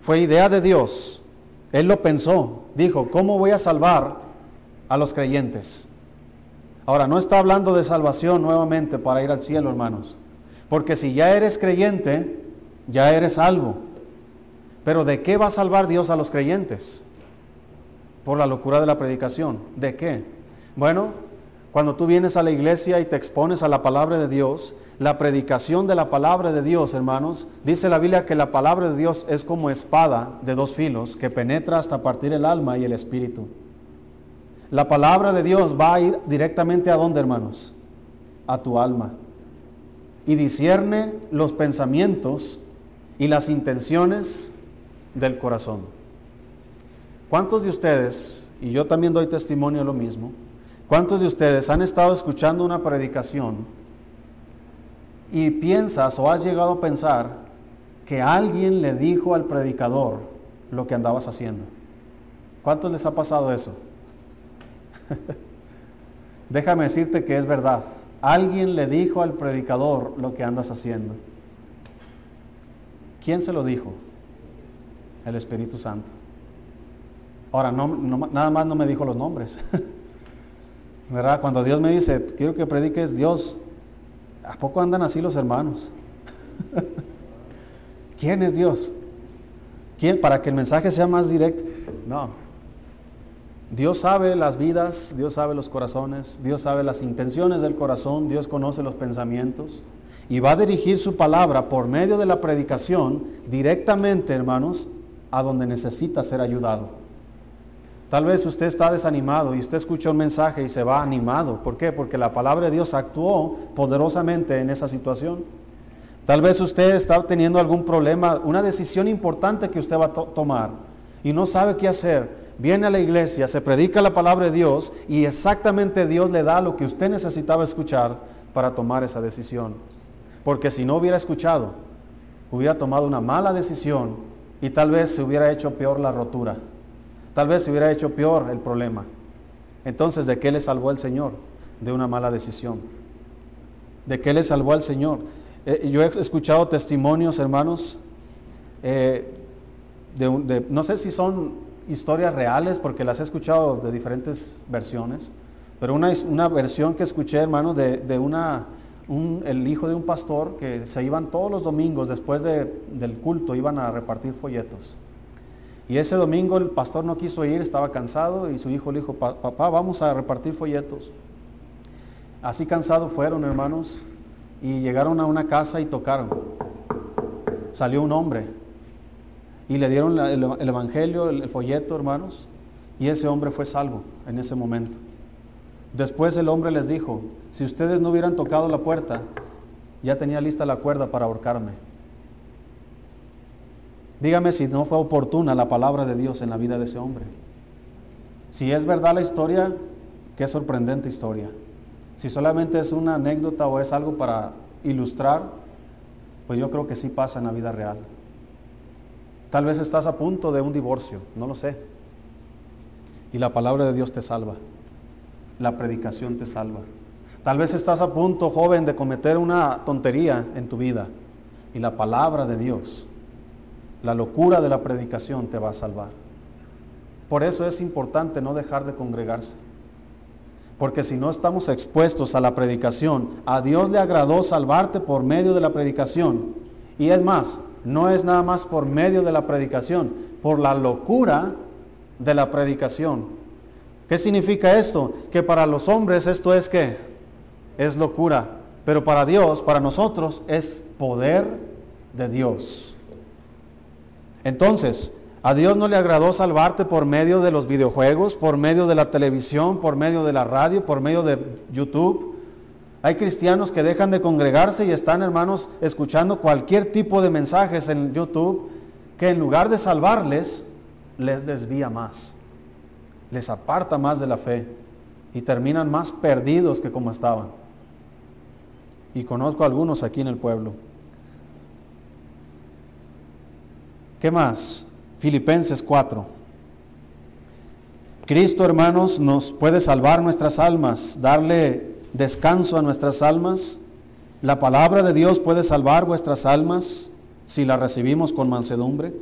A: Fue idea de Dios. Él lo pensó. Dijo, ¿cómo voy a salvar a los creyentes? Ahora, no está hablando de salvación nuevamente para ir al cielo, hermanos. Porque si ya eres creyente, ya eres salvo. Pero ¿de qué va a salvar Dios a los creyentes? Por la locura de la predicación. ¿De qué? Bueno, cuando tú vienes a la iglesia y te expones a la palabra de Dios, la predicación de la palabra de Dios, hermanos, dice la Biblia que la palabra de Dios es como espada de dos filos que penetra hasta partir el alma y el espíritu. La palabra de Dios va a ir directamente a dónde, hermanos? A tu alma. Y discierne los pensamientos y las intenciones del corazón. ¿Cuántos de ustedes, y yo también doy testimonio de lo mismo, cuántos de ustedes han estado escuchando una predicación y piensas o has llegado a pensar que alguien le dijo al predicador lo que andabas haciendo? ¿Cuántos les ha pasado eso? Déjame decirte que es verdad. Alguien le dijo al predicador lo que andas haciendo. ¿Quién se lo dijo? El Espíritu Santo. Ahora, nada más no me dijo los nombres. Cuando Dios me dice, quiero que prediques Dios, ¿a poco andan así los hermanos? ¿Quién es Dios? ¿Quién? Para que el mensaje sea más directo. No, Dios sabe las vidas, Dios sabe los corazones, Dios sabe las intenciones del corazón, Dios conoce los pensamientos y va a dirigir su palabra por medio de la predicación directamente, hermanos, a donde necesita ser ayudado. Tal vez usted está desanimado y usted escucha un mensaje y se va animado. ¿Por qué? Porque la palabra de Dios actuó poderosamente en esa situación. Tal vez usted está teniendo algún problema, una decisión importante que usted va a tomar y no sabe qué hacer viene a la iglesia, se predica la palabra de Dios y exactamente Dios le da lo que usted necesitaba escuchar para tomar esa decisión. Porque si no hubiera escuchado, hubiera tomado una mala decisión y tal vez se hubiera hecho peor la rotura. Tal vez se hubiera hecho peor el problema. Entonces, ¿de qué le salvó el Señor? De una mala decisión. ¿De qué le salvó al Señor? Eh, yo he escuchado testimonios, hermanos, eh, no sé si son historias reales porque las he escuchado de diferentes versiones, pero una, una versión que escuché, hermano, de, una, el hijo de un pastor que se iban todos los domingos después del culto, iban a repartir folletos. Y ese domingo el pastor no quiso ir, estaba cansado y su hijo le dijo, papá, vamos a repartir folletos. Así cansados fueron, hermanos, y llegaron a una casa y tocaron. Salió un hombre y le dieron el, evangelio, el, folleto, hermanos, y ese hombre fue salvo en ese momento. Después el hombre les dijo, si ustedes no hubieran tocado la puerta, ya tenía lista la cuerda para ahorcarme. Dígame si no fue oportuna la palabra de Dios en la vida de ese hombre. Si es verdad la historia, qué sorprendente historia. Si solamente es una anécdota o es algo para ilustrar, pues yo creo que sí pasa en la vida real. Tal vez estás a punto de un divorcio, no lo sé. Y la palabra de Dios te salva. La predicación te salva. Tal vez estás a punto, joven, de cometer una tontería en tu vida. Y la palabra de Dios, la locura de la predicación te va a salvar. Por eso es importante no dejar de congregarse. Porque si no estamos expuestos a la predicación, a Dios le agradó salvarte por medio de la predicación. Y es más, no es nada más por medio de la predicación, por la locura de la predicación. ¿Qué significa esto? Que para los hombres esto es que es locura, pero para Dios, para nosotros, es poder de Dios. Entonces, a Dios no le agradó salvarte por medio de los videojuegos, por medio de la televisión, por medio de la radio, por medio de YouTube. Hay cristianos que dejan de congregarse y están, hermanos, escuchando cualquier tipo de mensajes en YouTube que en lugar de salvarles, les desvía más, les aparta más de la fe y terminan más perdidos que como estaban. Y conozco algunos aquí en el pueblo. ¿Qué más? Filipenses 4. Cristo, hermanos, nos puede salvar nuestras almas, darle descanso a nuestras almas. La palabra de Dios puede salvar vuestras almas si la recibimos con mansedumbre.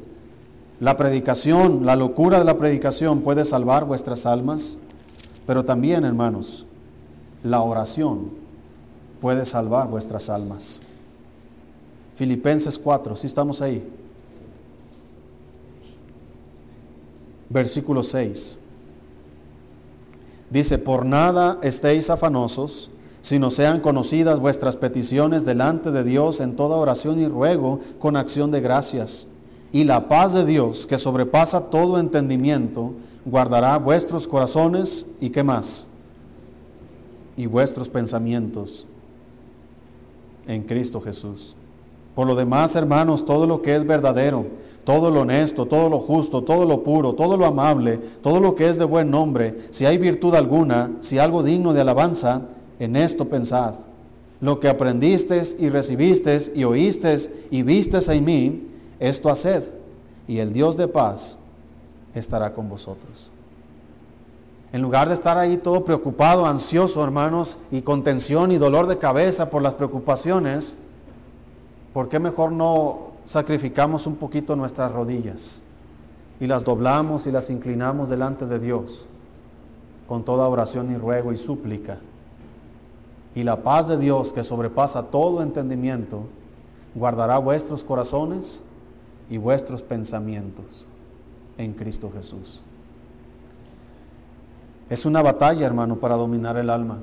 A: La predicación, la locura de la predicación puede salvar vuestras almas. Pero también, hermanos, la oración puede salvar vuestras almas. Filipenses 4, si estamos ahí. Versículo 6. Dice, por nada estéis afanosos, sino sean conocidas vuestras peticiones delante de Dios en toda oración y ruego con acción de gracias. Y la paz de Dios, que sobrepasa todo entendimiento, guardará vuestros corazones y qué más? Y vuestros pensamientos en Cristo Jesús. Por lo demás, hermanos, todo lo que es verdadero, todo lo honesto, todo lo justo, todo lo puro, todo lo amable, todo lo que es de buen nombre, si hay virtud alguna, si algo digno de alabanza, en esto pensad. Lo que aprendisteis y recibisteis y oísteis y visteis en mí, esto haced, y el Dios de paz estará con vosotros. En lugar de estar ahí todo preocupado, ansioso, hermanos, y con tensión y dolor de cabeza por las preocupaciones, ¿por qué mejor no sacrificamos un poquito nuestras rodillas y las doblamos y las inclinamos delante de Dios con toda oración y ruego y súplica. Y la paz de Dios que sobrepasa todo entendimiento, guardará vuestros corazones y vuestros pensamientos en Cristo Jesús. Es una batalla, hermano, para dominar el alma.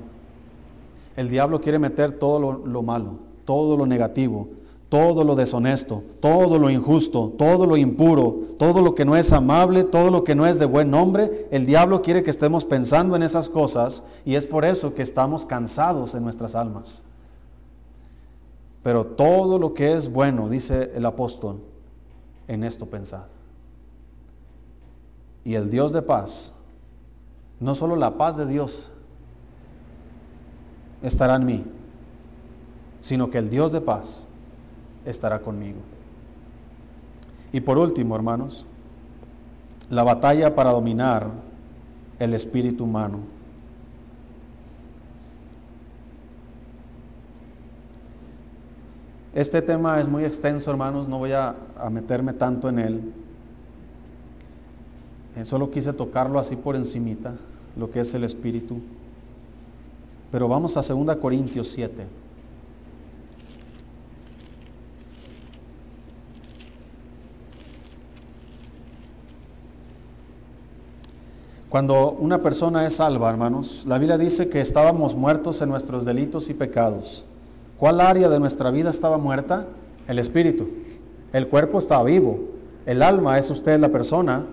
A: El diablo quiere meter todo lo, lo malo, todo lo negativo, todo lo deshonesto, todo lo injusto, todo lo impuro, todo lo que no es amable, todo lo que no es de buen nombre, el diablo quiere que estemos pensando en esas cosas y es por eso que estamos cansados en nuestras almas. Pero todo lo que es bueno, dice el apóstol, en esto pensad. Y el Dios de paz, no solo la paz de Dios estará en mí, sino que el Dios de paz estará conmigo. Y por último, hermanos, la batalla para dominar el espíritu humano. Este tema es muy extenso, hermanos, no voy a, meterme tanto en él. Eh, solo quise tocarlo así por encimita, lo que es el espíritu. Pero vamos a 2 Corintios 7. Cuando una persona es salva, hermanos, la Biblia dice que estábamos muertos en nuestros delitos y pecados. ¿Cuál área de nuestra vida estaba muerta? El espíritu. El cuerpo estaba vivo. El alma es usted la persona.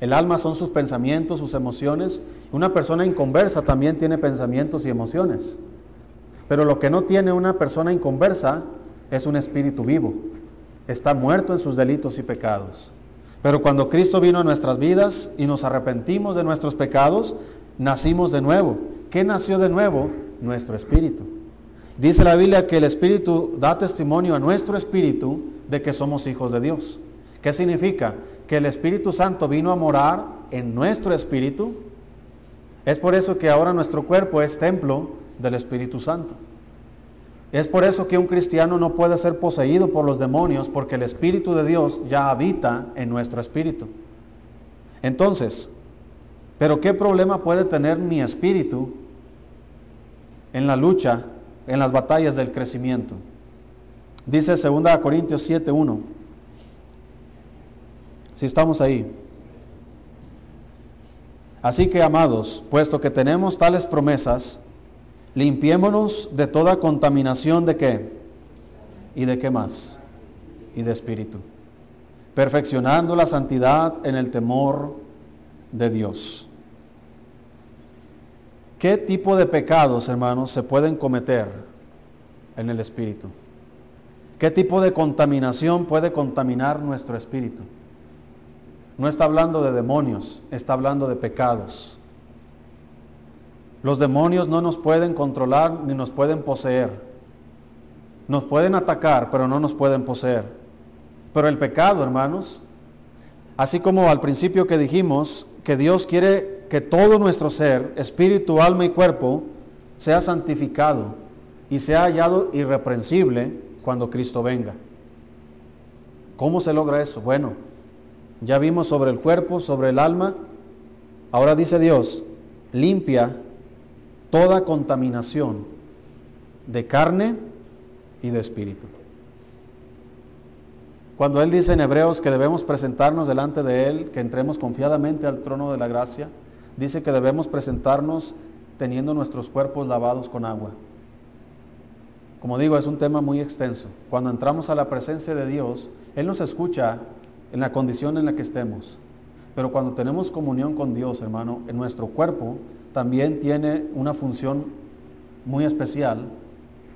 A: El alma son sus pensamientos, sus emociones. Una persona inconversa también tiene pensamientos y emociones. Pero lo que no tiene una persona inconversa es un espíritu vivo. Está muerto en sus delitos y pecados. Pero cuando Cristo vino a nuestras vidas y nos arrepentimos de nuestros pecados, nacimos de nuevo. ¿Qué nació de nuevo? Nuestro espíritu. Dice la Biblia que el espíritu da testimonio a nuestro espíritu de que somos hijos de Dios. ¿Qué significa? Que el Espíritu Santo vino a morar en nuestro espíritu. Es por eso que ahora nuestro cuerpo es templo del Espíritu Santo. Es por eso que un cristiano no puede ser poseído por los demonios porque el Espíritu de Dios ya habita en nuestro espíritu. Entonces, ¿pero qué problema puede tener mi espíritu en la lucha, en las batallas del crecimiento? Dice 2 Corintios 7:1. Si estamos ahí. Así que, amados, puesto que tenemos tales promesas, limpiémonos de toda contaminación de qué? ¿Y de qué más? Y de espíritu. Perfeccionando la santidad en el temor de Dios. ¿Qué tipo de pecados, hermanos, se pueden cometer en el espíritu? ¿Qué tipo de contaminación puede contaminar nuestro espíritu? No está hablando de demonios, está hablando de pecados. Los demonios no nos pueden controlar ni nos pueden poseer. Nos pueden atacar, pero no nos pueden poseer. Pero el pecado, hermanos, así como al principio que dijimos que Dios quiere que todo nuestro ser, espíritu, alma y cuerpo, sea santificado y sea hallado irreprensible cuando Cristo venga. ¿Cómo se logra eso? Bueno, ya vimos sobre el cuerpo, sobre el alma. Ahora dice Dios, limpia toda contaminación de carne y de espíritu. Cuando Él dice en Hebreos que debemos presentarnos delante de Él, que entremos confiadamente al trono de la gracia, dice que debemos presentarnos teniendo nuestros cuerpos lavados con agua. Como digo, es un tema muy extenso. Cuando entramos a la presencia de Dios, Él nos escucha en la condición en la que estemos. Pero cuando tenemos comunión con Dios, hermano, en nuestro cuerpo también tiene una función muy especial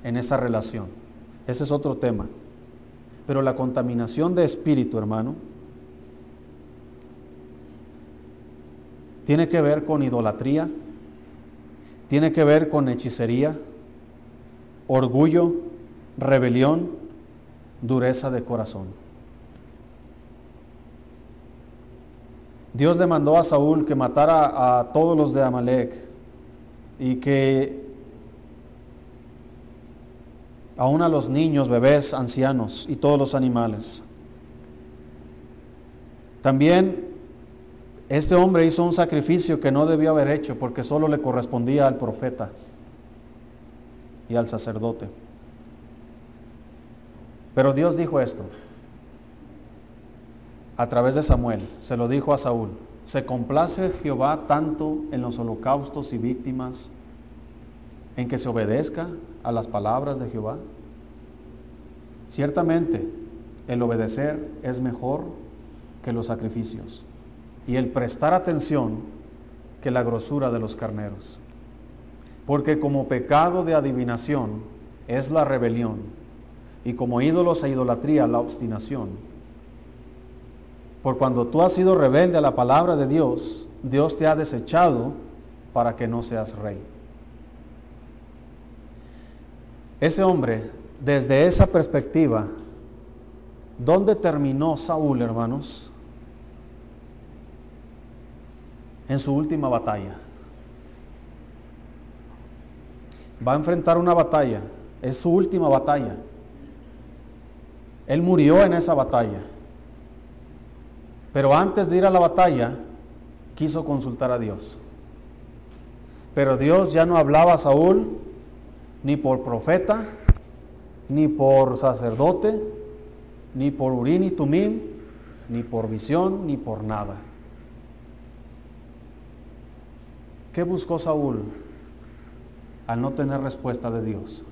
A: en esa relación. Ese es otro tema. Pero la contaminación de espíritu, hermano, tiene que ver con idolatría, tiene que ver con hechicería, orgullo, rebelión, dureza de corazón. Dios le mandó a Saúl que matara a todos los de Amalek y que aún a los niños, bebés, ancianos y todos los animales. También este hombre hizo un sacrificio que no debió haber hecho porque solo le correspondía al profeta y al sacerdote. Pero Dios dijo esto a través de Samuel, se lo dijo a Saúl, se complace Jehová tanto en los holocaustos y víctimas en que se obedezca a las palabras de Jehová. Ciertamente, el obedecer es mejor que los sacrificios y el prestar atención que la grosura de los carneros. Porque como pecado de adivinación es la rebelión, y como ídolos e idolatría la obstinación. Por cuando tú has sido rebelde a la palabra de Dios, Dios te ha desechado para que no seas rey. Ese hombre, desde esa perspectiva, ¿dónde terminó Saúl, hermanos? En su última batalla. va a enfrentar una batalla, es su última batalla. Él murió en esa batalla. Pero antes de ir a la batalla, quiso consultar a Dios. Pero Dios ya no hablaba a Saúl ni por profeta, ni por sacerdote, ni por Urín y Tumim, ni por visión, ni por nada. ¿Qué buscó Saúl? al no tener respuesta de Dios.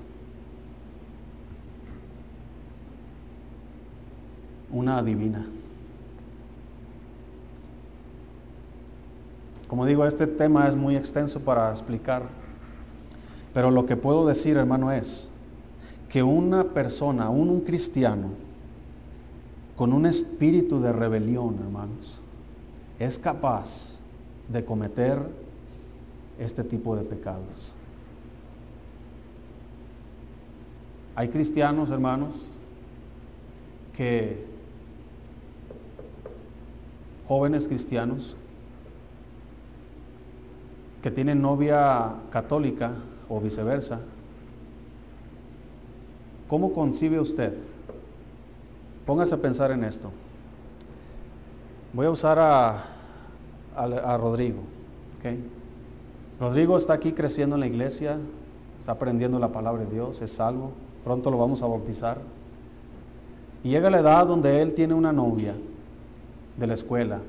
A: Una adivina. Como digo, este tema es muy extenso para explicar, pero lo que puedo decir, hermano, es que una persona, un, cristiano, con un espíritu de rebelión, hermanos, es capaz de cometer este tipo de pecados. Hay cristianos, hermanos, que jóvenes cristianos que tienen novia católica o viceversa, ¿cómo concibe usted? Póngase a pensar en esto. Voy a usar a, a, Rodrigo. Rodrigo está aquí creciendo en la iglesia, está aprendiendo la palabra de Dios, es salvo, pronto lo vamos a bautizar. Y llega la edad donde él tiene una novia de la escuela,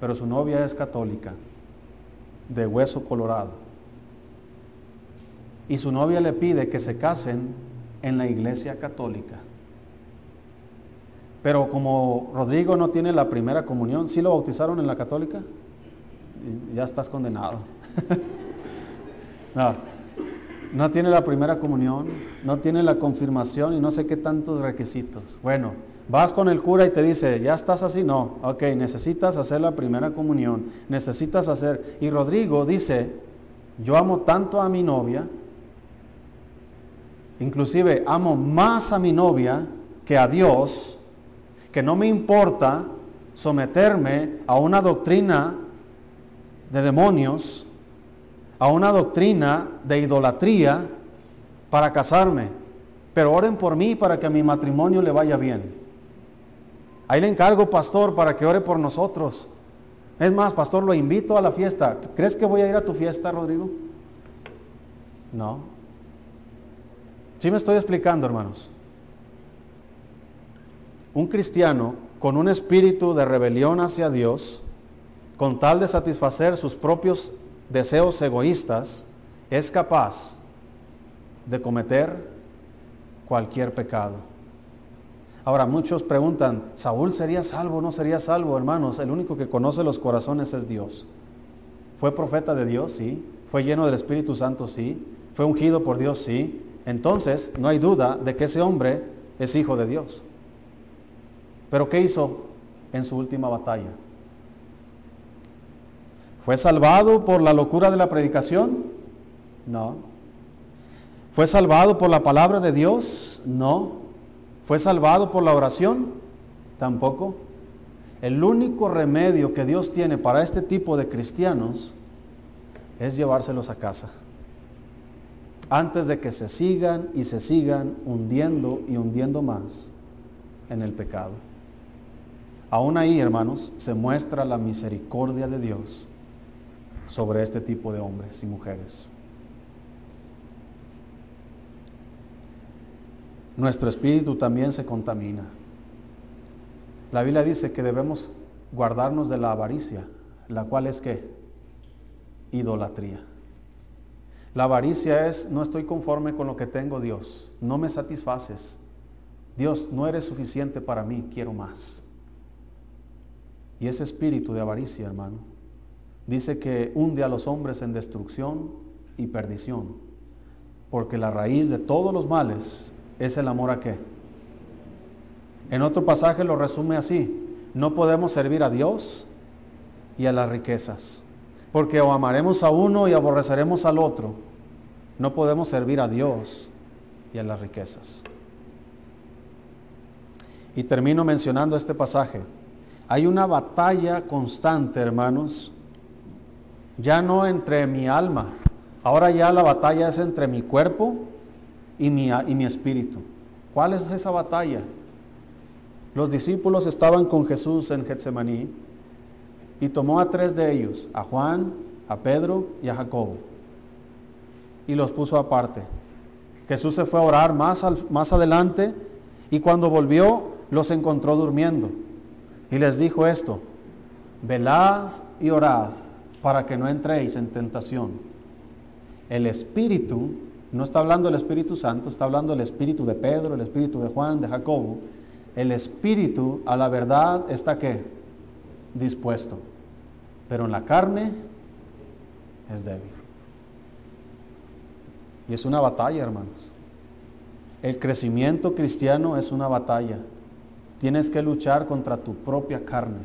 A: pero su novia es católica, de hueso colorado. Y su novia le pide que se casen en la iglesia católica. Pero como Rodrigo no tiene la primera comunión, ¿sí lo bautizaron en la católica? Ya estás condenado. no, no tiene la primera comunión, no tiene la confirmación y no sé qué tantos requisitos. Bueno, vas con el cura y te dice, ya estás así, no, ok, necesitas hacer la primera comunión, necesitas hacer... Y Rodrigo dice, yo amo tanto a mi novia, inclusive amo más a mi novia que a Dios, que no me importa someterme a una doctrina de demonios, a una doctrina de idolatría para casarme. Pero oren por mí para que a mi matrimonio le vaya bien. Ahí le encargo, pastor, para que ore por nosotros. Es más, pastor, lo invito a la fiesta. ¿Crees que voy a ir a tu fiesta, Rodrigo? No. Sí me estoy explicando, hermanos. Un cristiano con un espíritu de rebelión hacia Dios, con tal de satisfacer sus propios deseos egoístas, es capaz de cometer cualquier pecado. Ahora muchos preguntan, ¿Saúl sería salvo o no sería salvo? Hermanos, el único que conoce los corazones es Dios. ¿Fue profeta de Dios? Sí. ¿Fue lleno del Espíritu Santo? Sí. ¿Fue ungido por Dios? Sí. Entonces, no hay duda de que ese hombre es hijo de Dios. Pero ¿qué hizo en su última batalla? ¿Fue salvado por la locura de la predicación? No. ¿Fue salvado por la palabra de Dios? No. ¿Fue salvado por la oración? Tampoco. El único remedio que Dios tiene para este tipo de cristianos es llevárselos a casa. Antes de que se sigan y se sigan hundiendo y hundiendo más en el pecado. Aún ahí, hermanos, se muestra la misericordia de Dios sobre este tipo de hombres y mujeres. Nuestro espíritu también se contamina. La Biblia dice que debemos guardarnos de la avaricia, la cual es que idolatría. La avaricia es no estoy conforme con lo que tengo Dios, no me satisfaces. Dios, no eres suficiente para mí, quiero más. Y ese espíritu de avaricia, hermano, dice que hunde a los hombres en destrucción y perdición. Porque la raíz de todos los males es el amor a qué. En otro pasaje lo resume así. No podemos servir a Dios y a las riquezas. Porque o amaremos a uno y aborreceremos al otro. No podemos servir a Dios y a las riquezas. Y termino mencionando este pasaje. Hay una batalla constante, hermanos, ya no entre mi alma, ahora ya la batalla es entre mi cuerpo y mi, y mi espíritu. ¿Cuál es esa batalla? Los discípulos estaban con Jesús en Getsemaní y tomó a tres de ellos, a Juan, a Pedro y a Jacobo, y los puso aparte. Jesús se fue a orar más, más adelante y cuando volvió los encontró durmiendo. Y les dijo esto, velad y orad para que no entréis en tentación. El Espíritu, no está hablando el Espíritu Santo, está hablando el Espíritu de Pedro, el Espíritu de Juan, de Jacobo. El Espíritu a la verdad está que dispuesto, pero en la carne es débil. Y es una batalla, hermanos. El crecimiento cristiano es una batalla. Tienes que luchar contra tu propia carne.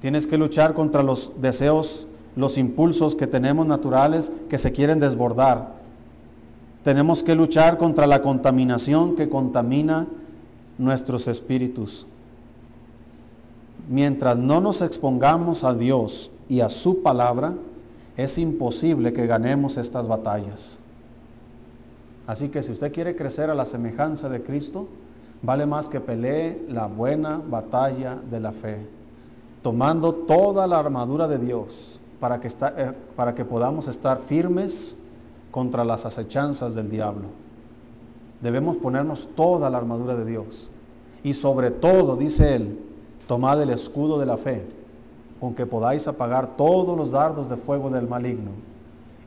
A: Tienes que luchar contra los deseos, los impulsos que tenemos naturales que se quieren desbordar. Tenemos que luchar contra la contaminación que contamina nuestros espíritus. Mientras no nos expongamos a Dios y a su palabra, es imposible que ganemos estas batallas. Así que si usted quiere crecer a la semejanza de Cristo, vale más que pelee la buena batalla de la fe, tomando toda la armadura de Dios para que, eh, para que podamos estar firmes contra las acechanzas del diablo. Debemos ponernos toda la armadura de Dios. Y sobre todo, dice él, tomad el escudo de la fe, con que podáis apagar todos los dardos de fuego del maligno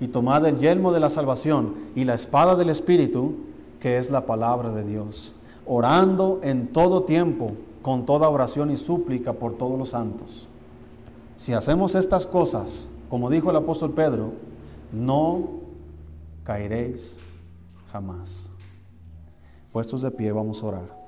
A: y tomad el yelmo de la salvación y la espada del Espíritu, que es la palabra de Dios, orando en todo tiempo, con toda oración y súplica por todos los santos. Si hacemos estas cosas, como dijo el apóstol Pedro, no caeréis jamás. Puestos de pie, vamos a orar.